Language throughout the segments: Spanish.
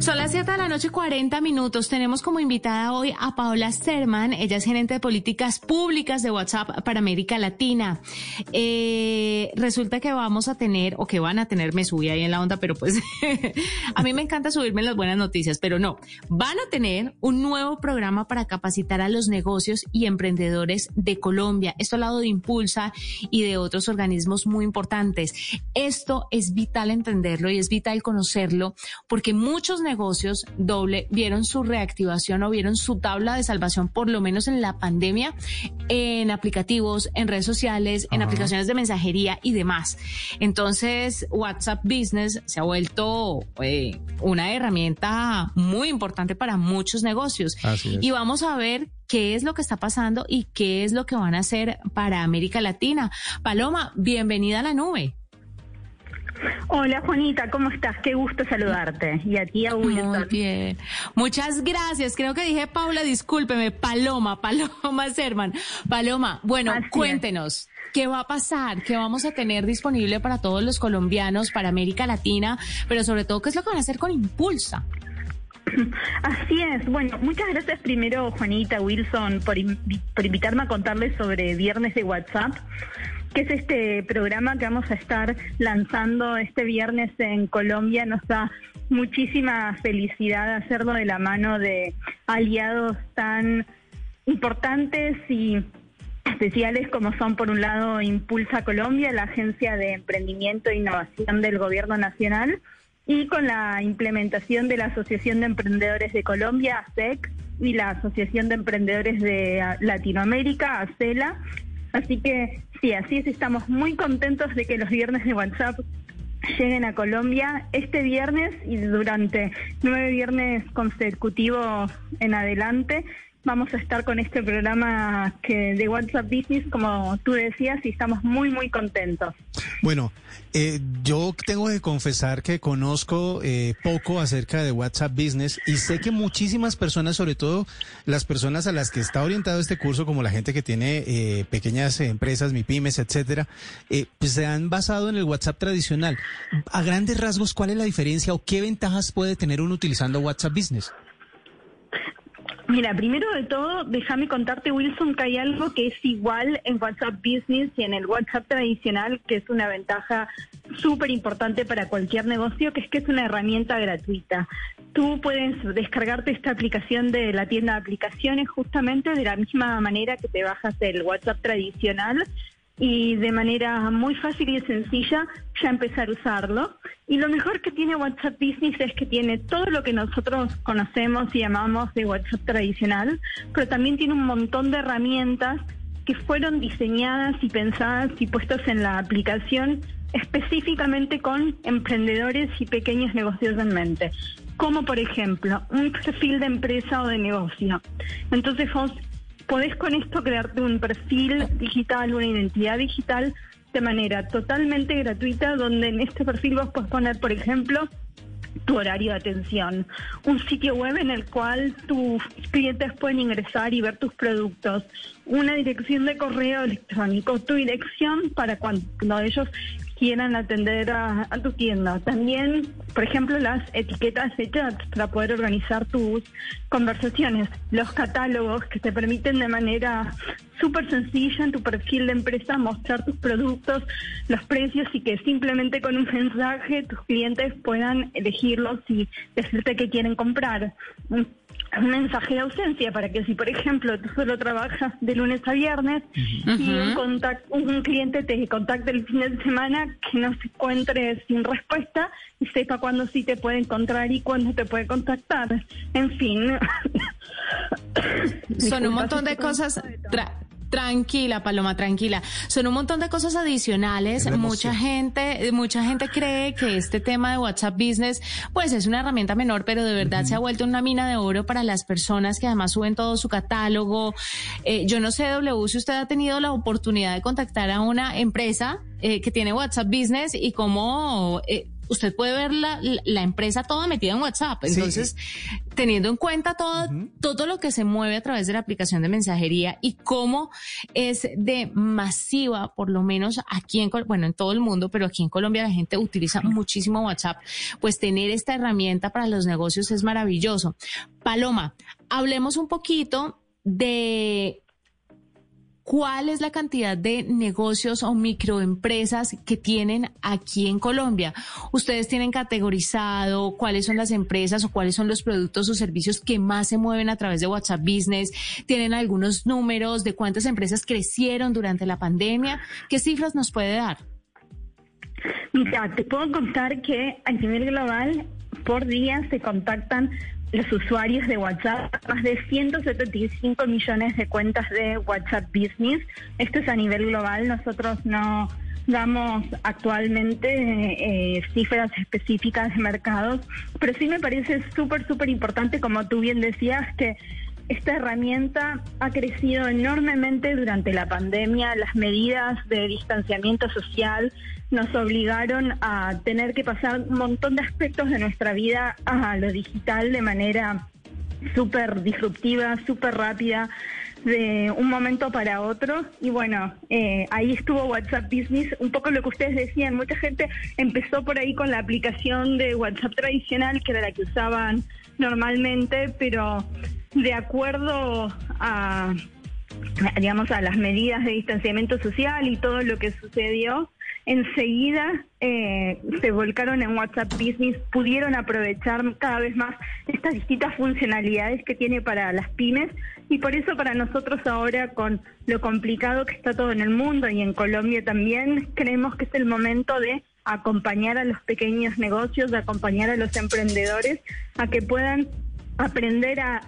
Son las 7 de la noche, 40 minutos. Tenemos como invitada hoy a Paola Sterman. Ella es gerente de políticas públicas de WhatsApp para América Latina. Eh, resulta que vamos a tener, o que van a tener, me subí ahí en la onda, pero pues a mí me encanta subirme las buenas noticias, pero no. Van a tener un nuevo programa para capacitar a los negocios y emprendedores de Colombia. Esto al lado de Impulsa y de otros organismos muy importantes. Esto es vital entenderlo y es vital conocerlo porque muchos negocios negocios doble vieron su reactivación o vieron su tabla de salvación, por lo menos en la pandemia, en aplicativos, en redes sociales, en aplicaciones de mensajería y demás. Entonces, WhatsApp Business se ha vuelto eh, una herramienta muy importante para muchos negocios. Y vamos a ver qué es lo que está pasando y qué es lo que van a hacer para América Latina. Paloma, bienvenida a la nube. Hola Juanita, ¿cómo estás? Qué gusto saludarte. Y a ti, a Muy bien. Muchas gracias. Creo que dije Paula, discúlpeme. Paloma, Paloma Serman. Paloma, bueno, cuéntenos. ¿Qué va a pasar? ¿Qué vamos a tener disponible para todos los colombianos, para América Latina? Pero sobre todo, ¿qué es lo que van a hacer con Impulsa? Así es. Bueno, muchas gracias primero, Juanita Wilson, por, por invitarme a contarles sobre Viernes de WhatsApp que es este programa que vamos a estar lanzando este viernes en Colombia. Nos da muchísima felicidad hacerlo de la mano de aliados tan importantes y especiales como son por un lado Impulsa Colombia, la Agencia de Emprendimiento e Innovación del Gobierno Nacional, y con la implementación de la Asociación de Emprendedores de Colombia, ASEC, y la Asociación de Emprendedores de Latinoamérica, ACELA, Así que sí, así es, estamos muy contentos de que los viernes de WhatsApp lleguen a Colombia. Este viernes y durante nueve viernes consecutivos en adelante vamos a estar con este programa que de WhatsApp Business, como tú decías, y estamos muy, muy contentos. Bueno, eh, yo tengo que confesar que conozco eh, poco acerca de WhatsApp Business y sé que muchísimas personas, sobre todo las personas a las que está orientado este curso, como la gente que tiene eh, pequeñas empresas, MIPIMES, etcétera, pues se han basado en el WhatsApp tradicional. A grandes rasgos, ¿cuál es la diferencia o qué ventajas puede tener uno utilizando WhatsApp Business? Mira, primero de todo, déjame contarte, Wilson, que hay algo que es igual en WhatsApp Business y en el WhatsApp tradicional, que es una ventaja súper importante para cualquier negocio, que es que es una herramienta gratuita. Tú puedes descargarte esta aplicación de la tienda de aplicaciones justamente de la misma manera que te bajas el WhatsApp tradicional y de manera muy fácil y sencilla ya empezar a usarlo. Y lo mejor que tiene WhatsApp Business es que tiene todo lo que nosotros conocemos y llamamos de WhatsApp tradicional, pero también tiene un montón de herramientas que fueron diseñadas y pensadas y puestas en la aplicación específicamente con emprendedores y pequeños negocios en mente, como por ejemplo un perfil de empresa o de negocio. Entonces vos podés con esto crearte un perfil digital, una identidad digital de manera totalmente gratuita, donde en este perfil vos podés poner, por ejemplo, tu horario de atención, un sitio web en el cual tus clientes pueden ingresar y ver tus productos, una dirección de correo electrónico, tu dirección para cuando ellos quieran atender a, tu tienda. También, por ejemplo, las etiquetas de chat para poder organizar tus conversaciones, los catálogos que te permiten de manera súper sencilla en tu perfil de empresa mostrar tus productos, los precios y que simplemente con un mensaje tus clientes puedan elegirlos y decirte que quieren comprar un mensaje de ausencia para que si por ejemplo tú solo trabajas de lunes a viernes y un, un cliente te contacte el fin de semana que no se encuentre sin respuesta y sepa cuándo sí te puede encontrar y cuándo te puede contactar. En fin. Son un montón de cosas Tranquila, Paloma, tranquila. Son un montón de cosas adicionales. Mucha gente, mucha gente cree que este tema de WhatsApp Business, pues es una herramienta menor, pero de verdad se ha vuelto una mina de oro para las personas que además suben todo su catálogo. Eh, yo no sé, W, si usted ha tenido la oportunidad de contactar a una empresa eh, que tiene WhatsApp Business y cómo eh, usted puede ver la, la empresa toda metida en WhatsApp. Entonces, teniendo en cuenta todo, todo lo que se mueve a través de la aplicación de mensajería y cómo es de masiva, por lo menos aquí en, bueno, en todo el mundo, pero aquí en Colombia la gente utiliza muchísimo WhatsApp, pues tener esta herramienta para los negocios es maravilloso. Paloma, hablemos un poquito de ¿Cuál es la cantidad de negocios o microempresas que tienen aquí en Colombia? ¿Ustedes tienen categorizado cuáles son las empresas o cuáles son los productos o servicios que más se mueven a través de WhatsApp Business? ¿Tienen algunos números de cuántas empresas crecieron durante la pandemia? ¿Qué cifras nos puede dar? Mira, te puedo contar que a nivel global por día se contactan los usuarios de WhatsApp, más de 175 millones de cuentas de WhatsApp Business. Esto es a nivel global, nosotros no damos actualmente eh, cifras específicas de mercados, pero sí me parece súper, súper importante, como tú bien decías, que esta herramienta ha crecido enormemente durante la pandemia. Las medidas de distanciamiento social nos obligaron a tener que pasar un montón de aspectos de nuestra vida a lo digital de manera súper disruptiva, súper rápida de un momento para otro. Y bueno, eh, ahí estuvo WhatsApp Business, un poco lo que ustedes decían, mucha gente empezó por ahí con la aplicación de WhatsApp tradicional, que era la que usaban normalmente, pero de acuerdo a, digamos, a las medidas de distanciamiento social y todo lo que sucedió, enseguida eh, se volcaron en WhatsApp Business, pudieron aprovechar cada vez más estas distintas funcionalidades que tiene para las pymes. Y por eso para nosotros ahora con lo complicado que está todo en el mundo y en Colombia también, creemos que es el momento de acompañar a los pequeños negocios, de acompañar a los emprendedores a que puedan aprender a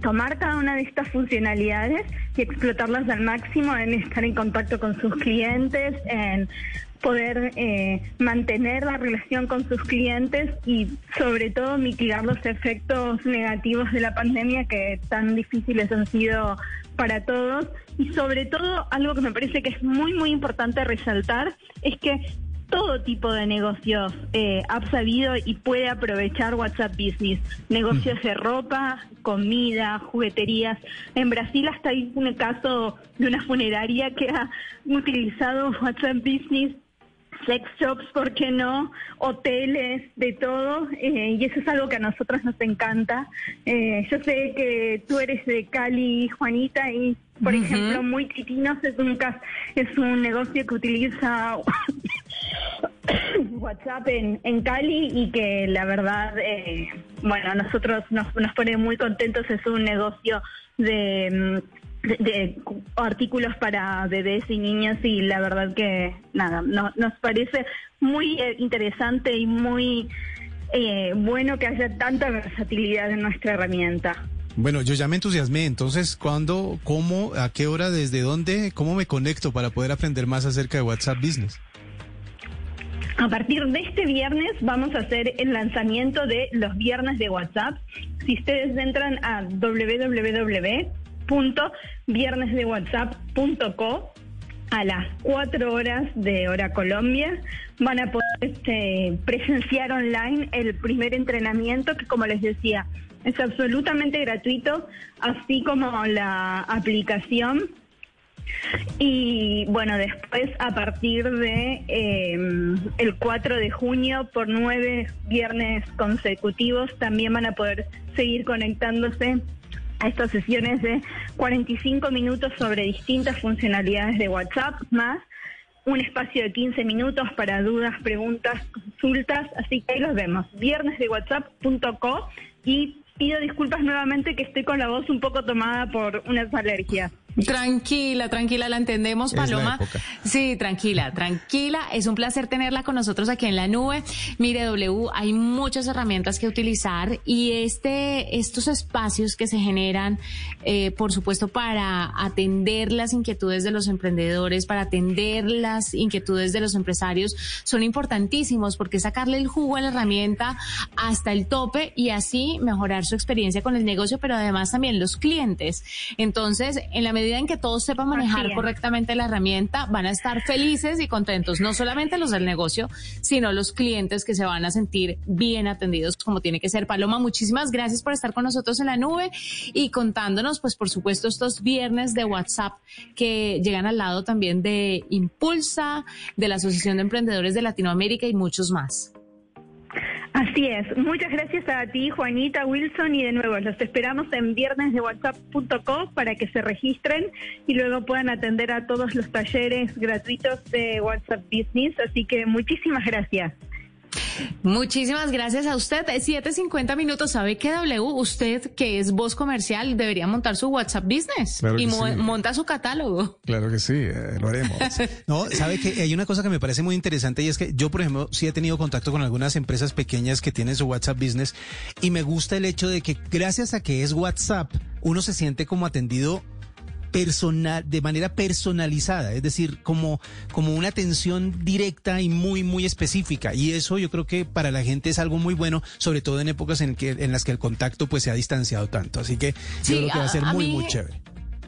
tomar cada una de estas funcionalidades y explotarlas al máximo en estar en contacto con sus clientes, en poder eh, mantener la relación con sus clientes y sobre todo mitigar los efectos negativos de la pandemia que tan difíciles han sido para todos. Y sobre todo algo que me parece que es muy muy importante resaltar es que todo tipo de negocios eh, ha sabido y puede aprovechar WhatsApp Business. Negocios de ropa, comida, jugueterías. En Brasil hasta hay un caso de una funeraria que ha utilizado WhatsApp Business sex shops, ¿por qué no? Hoteles, de todo, eh, y eso es algo que a nosotros nos encanta. Eh, yo sé que tú eres de Cali, Juanita, y por ejemplo, Muy Titinos es un, es un negocio que utiliza WhatsApp en, Cali y que la verdad, eh, bueno, nosotros nos, nos pone muy contentos, es un negocio de... Mm, de, artículos para bebés y niños y la verdad que nada, nos parece muy eh, interesante y muy eh, bueno que haya tanta versatilidad en nuestra herramienta. Bueno, yo ya me entusiasmé, entonces, ¿cuándo, cómo, a qué hora, desde dónde, cómo me conecto para poder aprender más acerca de WhatsApp Business? A partir de este viernes vamos a hacer el lanzamiento de los viernes de WhatsApp. Si ustedes entran a www www.viernesdewhatsapp.co a las 4 horas de hora Colombia. Van a poder este, presenciar online el primer entrenamiento que, como les decía, es absolutamente gratuito, así como la aplicación. Y bueno, después a partir de em, el 4 de junio, por nueve viernes consecutivos, también van a poder seguir conectándose a estas sesiones de 45 minutos sobre distintas funcionalidades de WhatsApp, más un espacio de 15 minutos para dudas, preguntas, consultas, así que ahí los vemos, viernes de whatsapp.co y pido disculpas nuevamente que estoy con la voz un poco tomada por unas alergias. Tranquila, tranquila, la entendemos, Paloma. Sí, tranquila, tranquila. Es un placer tenerla con nosotros aquí en la nube. Mire, W, hay muchas herramientas que utilizar y este, estos espacios que se generan, eh, por supuesto, para atender las inquietudes de los emprendedores, para atender las inquietudes de los empresarios, son importantísimos porque sacarle el jugo a la herramienta hasta el tope y así mejorar su experiencia con el negocio, pero además también los clientes. Entonces, en la medida en que todos sepan manejar correctamente la herramienta, van a estar felices y contentos, no solamente los del negocio, sino los clientes que se van a sentir bien atendidos como tiene que ser. Paloma, muchísimas gracias por estar con nosotros en la nube y contándonos, pues por supuesto, estos viernes de WhatsApp que llegan al lado también de Impulsa, de la Asociación de Emprendedores de Latinoamérica y muchos más. Así es. Muchas gracias a ti, Juanita, Wilson, y de nuevo los esperamos en viernesdewhatsapp.com para que se registren y luego puedan atender a todos los talleres gratuitos de WhatsApp Business. Así que muchísimas gracias. Muchísimas gracias a usted. 7.50 minutos. ¿Sabe qué, W? Usted, que es voz comercial, debería montar su WhatsApp Business y monta su catálogo. Claro que sí, eh, lo haremos. no, sabe que hay una cosa que me parece muy interesante y es que yo, por ejemplo, sí he tenido contacto con algunas empresas pequeñas que tienen su WhatsApp Business y me gusta el hecho de que gracias a que es WhatsApp, uno se siente como atendido personal, de manera personalizada, es decir, como, como una atención directa y muy, muy específica. Y eso yo creo que para la gente es algo muy bueno, sobre todo en épocas en, que, en las que el contacto pues se ha distanciado tanto. Así que yo creo que va a ser muy, muy chévere.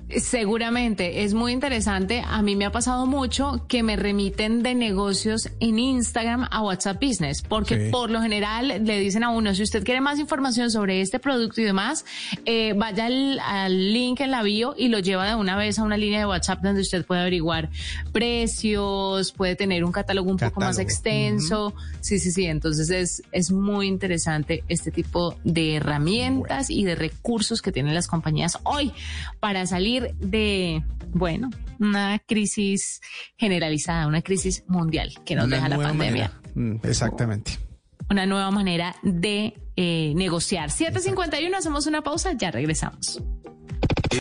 Seguramente, es muy interesante. A mí me ha pasado mucho que me remiten de negocios en Instagram a WhatsApp Business, porque por lo general le dicen a uno, si usted quiere más información sobre este producto y demás, eh, vaya al, link en la bio y lo lleva de una vez a una línea de WhatsApp donde usted puede averiguar precios, puede tener un catálogo un poco más extenso. Sí, sí, sí. Entonces es, es muy interesante este tipo de herramientas y de recursos que tienen las compañías hoy para salir de, bueno, una crisis generalizada, una crisis mundial que nos deja la pandemia. Mm, exactamente. Una nueva manera de eh, negociar. 7.51, hacemos una pausa, ya regresamos.